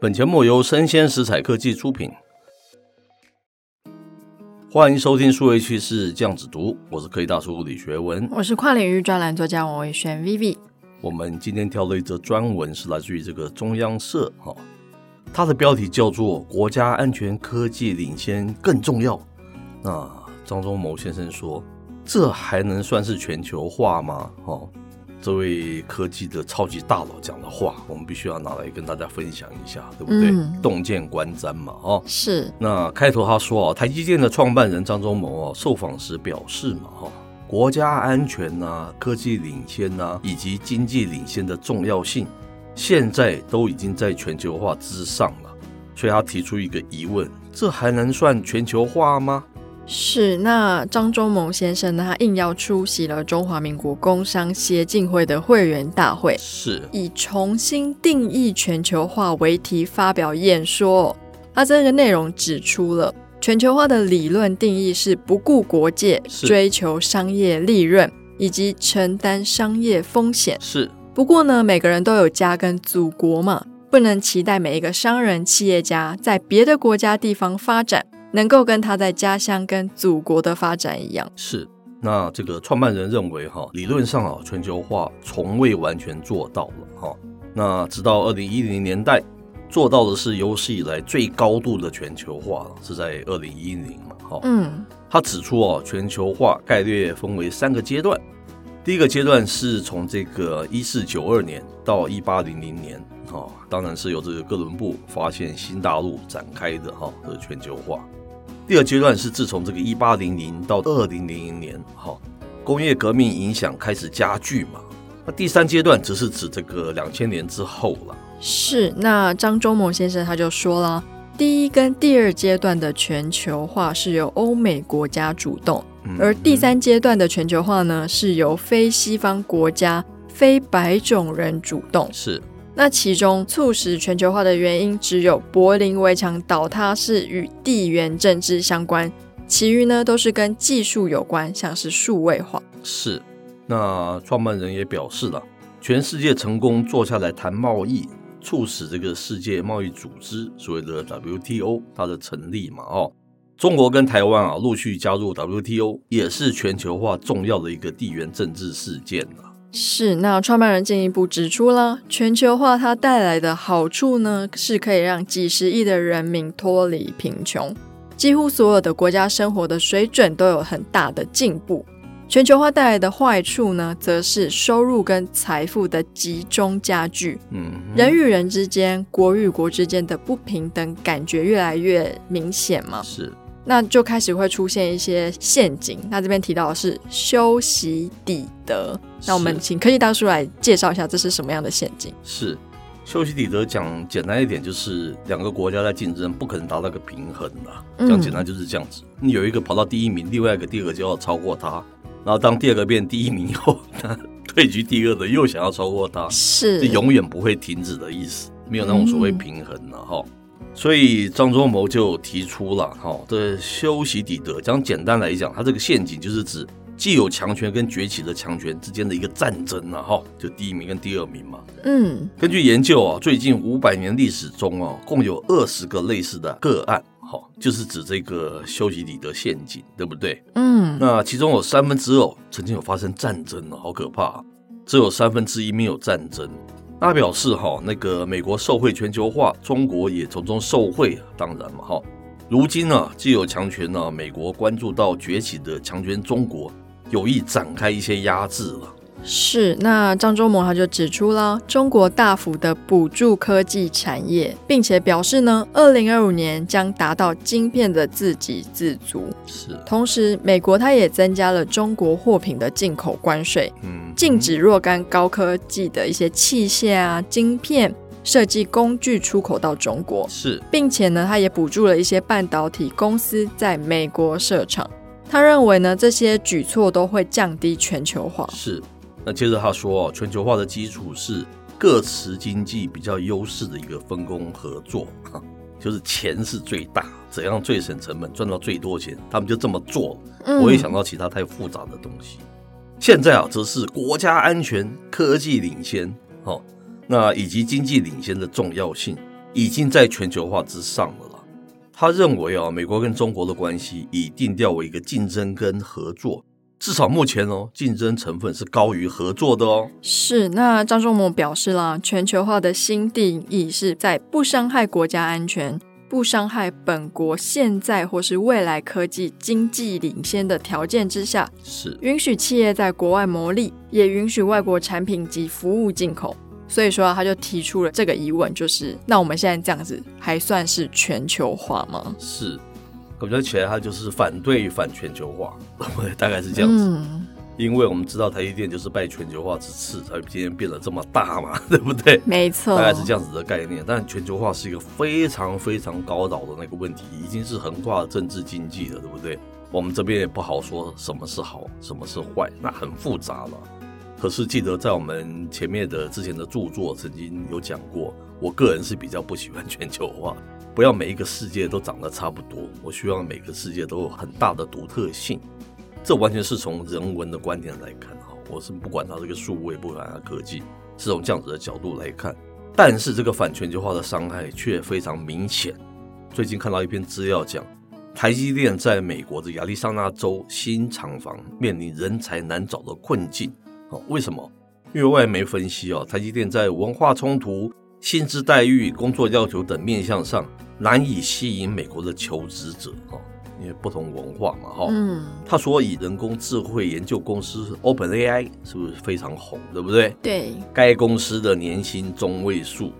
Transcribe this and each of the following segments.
本节目由生鲜食材科技出品，欢迎收听数位趋势酱子读，我是科技大叔李学文，我是跨领域专栏作家王维轩 Vivi。我们今天挑了一则专文，是来自于这个中央社哈，它的标题叫做“国家安全科技领先更重要”。那张忠谋先生说。这还能算是全球化吗？哦，这位科技的超级大佬讲的话，我们必须要拿来跟大家分享一下，对不对？嗯、洞见观瞻嘛，哦，是。那开头他说啊，台积电的创办人张忠谋啊，受访时表示嘛，哈，国家安全呐、啊、科技领先呐、啊，以及经济领先的重要性，现在都已经在全球化之上了。所以他提出一个疑问：这还能算全球化吗？是，那张忠谋先生呢，他应邀出席了中华民国工商协进会的会员大会，是以重新定义全球化为题发表演说。他这个内容指出了全球化的理论定义是不顾国界，追求商业利润以及承担商业风险。是，不过呢，每个人都有家跟祖国嘛，不能期待每一个商人企业家在别的国家地方发展。能够跟他在家乡跟祖国的发展一样，是。那这个创办人认为哈，理论上啊，全球化从未完全做到了哈。那直到二零一零年代，做到的是有史以来最高度的全球化了，是在二零一零嘛哈。嗯，他指出哦，全球化概略分为三个阶段，第一个阶段是从这个一四九二年到一八零零年，哈，当然是由这个哥伦布发现新大陆展开的哈，这个全球化。第二阶段是自从这个一八零零到二零零零年，哈，工业革命影响开始加剧嘛。那第三阶段则是指这个两千年之后了。是，那张忠谋先生他就说了，第一跟第二阶段的全球化是由欧美国家主动，而第三阶段的全球化呢，是由非西方国家、非白种人主动。是。那其中促使全球化的原因，只有柏林围墙倒塌是与地缘政治相关，其余呢都是跟技术有关，像是数位化。是，那创办人也表示了，全世界成功坐下来谈贸易，促使这个世界贸易组织所谓的 WTO 它的成立嘛，哦，中国跟台湾啊陆续加入 WTO，也是全球化重要的一个地缘政治事件了。是，那创办人进一步指出了全球化它带来的好处呢，是可以让几十亿的人民脱离贫穷，几乎所有的国家生活的水准都有很大的进步。全球化带来的坏处呢，则是收入跟财富的集中加剧，嗯，人与人之间、国与国之间的不平等感觉越来越明显嘛。是。那就开始会出现一些陷阱。那这边提到的是修昔底德。那我们请科技大叔来介绍一下，这是什么样的陷阱？是修昔底德，讲简单一点，就是两个国家在竞争，不可能达到个平衡的。讲简单就是这样子。你有一个跑到第一名，另外一个第二个就要超过他。然后当第二个变第一名以后，他退居第二的又想要超过他，是永远不会停止的意思。没有那种所谓平衡了哈。所以张忠谋就提出了哈，这修昔底德，讲简单来讲，它这个陷阱就是指既有强权跟崛起的强权之间的一个战争了哈，就第一名跟第二名嘛。嗯，根据研究啊，最近五百年历史中啊，共有二十个类似的个案，哈，就是指这个修昔底德陷阱，对不对？嗯，那其中有三分之二曾经有发生战争了，好可怕，只有三分之一没有战争。他表示：“哈，那个美国受惠全球化，中国也从中受惠。当然嘛，哈，如今呢，既有强权呢，美国关注到崛起的强权中国，有意展开一些压制了。是，那张忠谋他就指出了中国大幅的补助科技产业，并且表示呢，二零二五年将达到晶片的自给自足。是，同时美国它也增加了中国货品的进口关税，嗯，禁止若干高科技的一些器械啊、晶片、设计工具出口到中国。是，并且呢，他也补助了一些半导体公司在美国设厂。他认为呢，这些举措都会降低全球化。是，那接着他说，全球化的基础是各持经济比较优势的一个分工合作，就是钱是最大，怎样最省成本，赚到最多钱，他们就这么做。不会想到其他太复杂的东西。嗯、现在啊，则是国家安全、科技领先，哦，那以及经济领先的重要性，已经在全球化之上了。他认为啊，美国跟中国的关系已定调为一个竞争跟合作，至少目前哦，竞争成分是高于合作的哦。是，那张仲谋表示啦，全球化的新定义是在不伤害国家安全、不伤害本国现在或是未来科技经济领先的条件之下，是允许企业在国外牟利，也允许外国产品及服务进口。所以说啊，他就提出了这个疑问，就是那我们现在这样子还算是全球化吗？是，感觉起来他就是反对反全球化，大概是这样子。嗯，因为我们知道台积电就是拜全球化之赐，才今天变得这么大嘛，对不对？没错，大概是这样子的概念。但全球化是一个非常非常高岛的那个问题，已经是横跨政治经济了，对不对？我们这边也不好说什么是好，什么是坏，那很复杂了。可是记得在我们前面的之前的著作曾经有讲过，我个人是比较不喜欢全球化，不要每一个世界都长得差不多，我希望每个世界都有很大的独特性。这完全是从人文的观点来看哈，我是不管它这个数位，不管它科技，是从这样子的角度来看。但是这个反全球化的伤害却非常明显。最近看到一篇资料讲，台积电在美国的亚利桑那州新厂房面临人才难找的困境。哦，为什么？因为外媒分析哦，台积电在文化冲突、薪资待遇、工作要求等面向上难以吸引美国的求职者哦，因为不同文化嘛哈。嗯。他说以人工智慧研究公司 OpenAI 是不是非常红，对不对？对。该公司的年薪中位数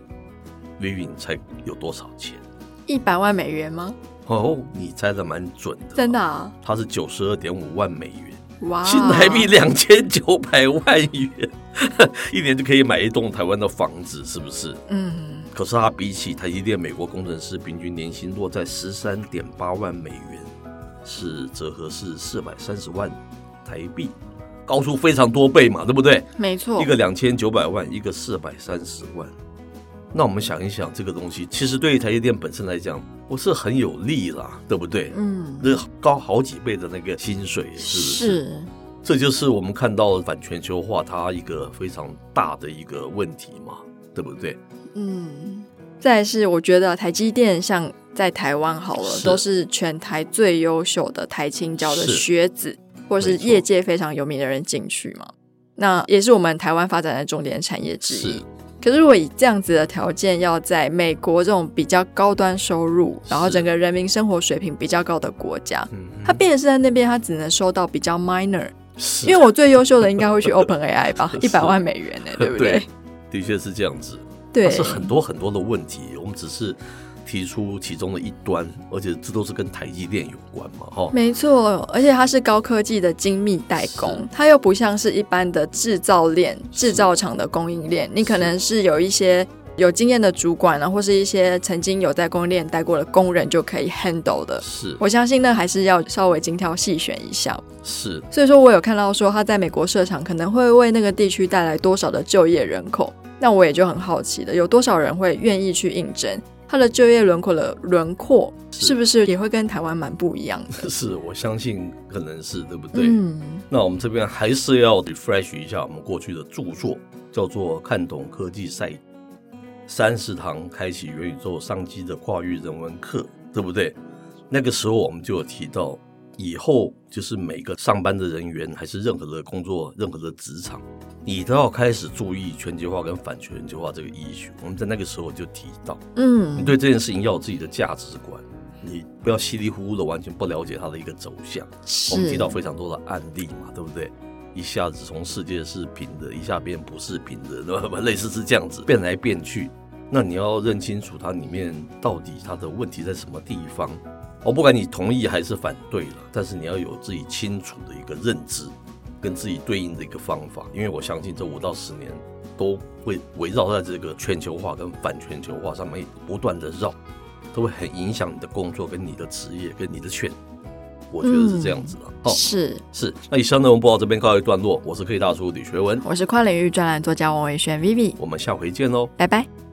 ，Vivian 猜有多少钱？一百万美元吗？哦，你猜的蛮准的。真的啊？它是九十二点五万美元。哇，新台币两千九百万元，一年就可以买一栋台湾的房子，是不是？嗯。可是它比起台积电美国工程师平均年薪落在十三点八万美元，是折合是四百三十万台币，高出非常多倍嘛，对不对？没错。一个两千九百万，一个四百三十万。那我们想一想，这个东西其实对于台积电本身来讲，不是很有利啦，对不对？嗯，那高好几倍的那个薪水，是不是？是。这就是我们看到反全球化它一个非常大的一个问题嘛，对不对？嗯。再是，我觉得台积电像在台湾好了，是都是全台最优秀的台青教的学子，是或是业界非常有名的人进去嘛。那也是我们台湾发展的重点产业之一。可是，如果以这样子的条件，要在美国这种比较高端收入，然后整个人民生活水平比较高的国家，他变成是在那边，他只能收到比较 minor。因为我最优秀的应该会去 Open AI 吧，一百万美元呢，对不对？的确是这样子，对，是很多很多的问题，我们只是。提出其中的一端，而且这都是跟台积电有关嘛，哈，没错，而且它是高科技的精密代工，它又不像是一般的制造链、制造厂的供应链，你可能是有一些有经验的主管啊，或是一些曾经有在供应链待过的工人就可以 handle 的。是，我相信那还是要稍微精挑细选一下。是，所以说我有看到说他在美国设厂可能会为那个地区带来多少的就业人口，那我也就很好奇的，有多少人会愿意去应征？它的就业轮廓的轮廓是不是也会跟台湾蛮不一样的？是，我相信可能是，对不对？嗯。那我们这边还是要 refresh 一下我们过去的著作，叫做《看懂科技赛》，三十堂开启元宇宙商机的跨域人文课，对不对？那个时候我们就有提到。以后就是每个上班的人员，还是任何的工作、任何的职场，你都要开始注意全球化跟反全球化这个议题。我们在那个时候就提到，嗯，你对这件事情要有自己的价值观，你不要稀里糊涂的完全不了解它的一个走向。我们提到非常多的案例嘛，对不对？一下子从世界是平的，一下变不是平的，对吧？类似是这样子变来变去。那你要认清楚它里面到底它的问题在什么地方。我不管你同意还是反对了，但是你要有自己清楚的一个认知，跟自己对应的一个方法。因为我相信这五到十年都会围绕在这个全球化跟反全球化上面不断的绕，都会很影响你的工作跟你的职业跟你的选。我觉得是这样子的。嗯、哦，是是。那以上内容播到这边告一段落，我是科技大叔李学文，我是跨领域专栏作家王维轩 Vivi，我们下回见喽，拜拜。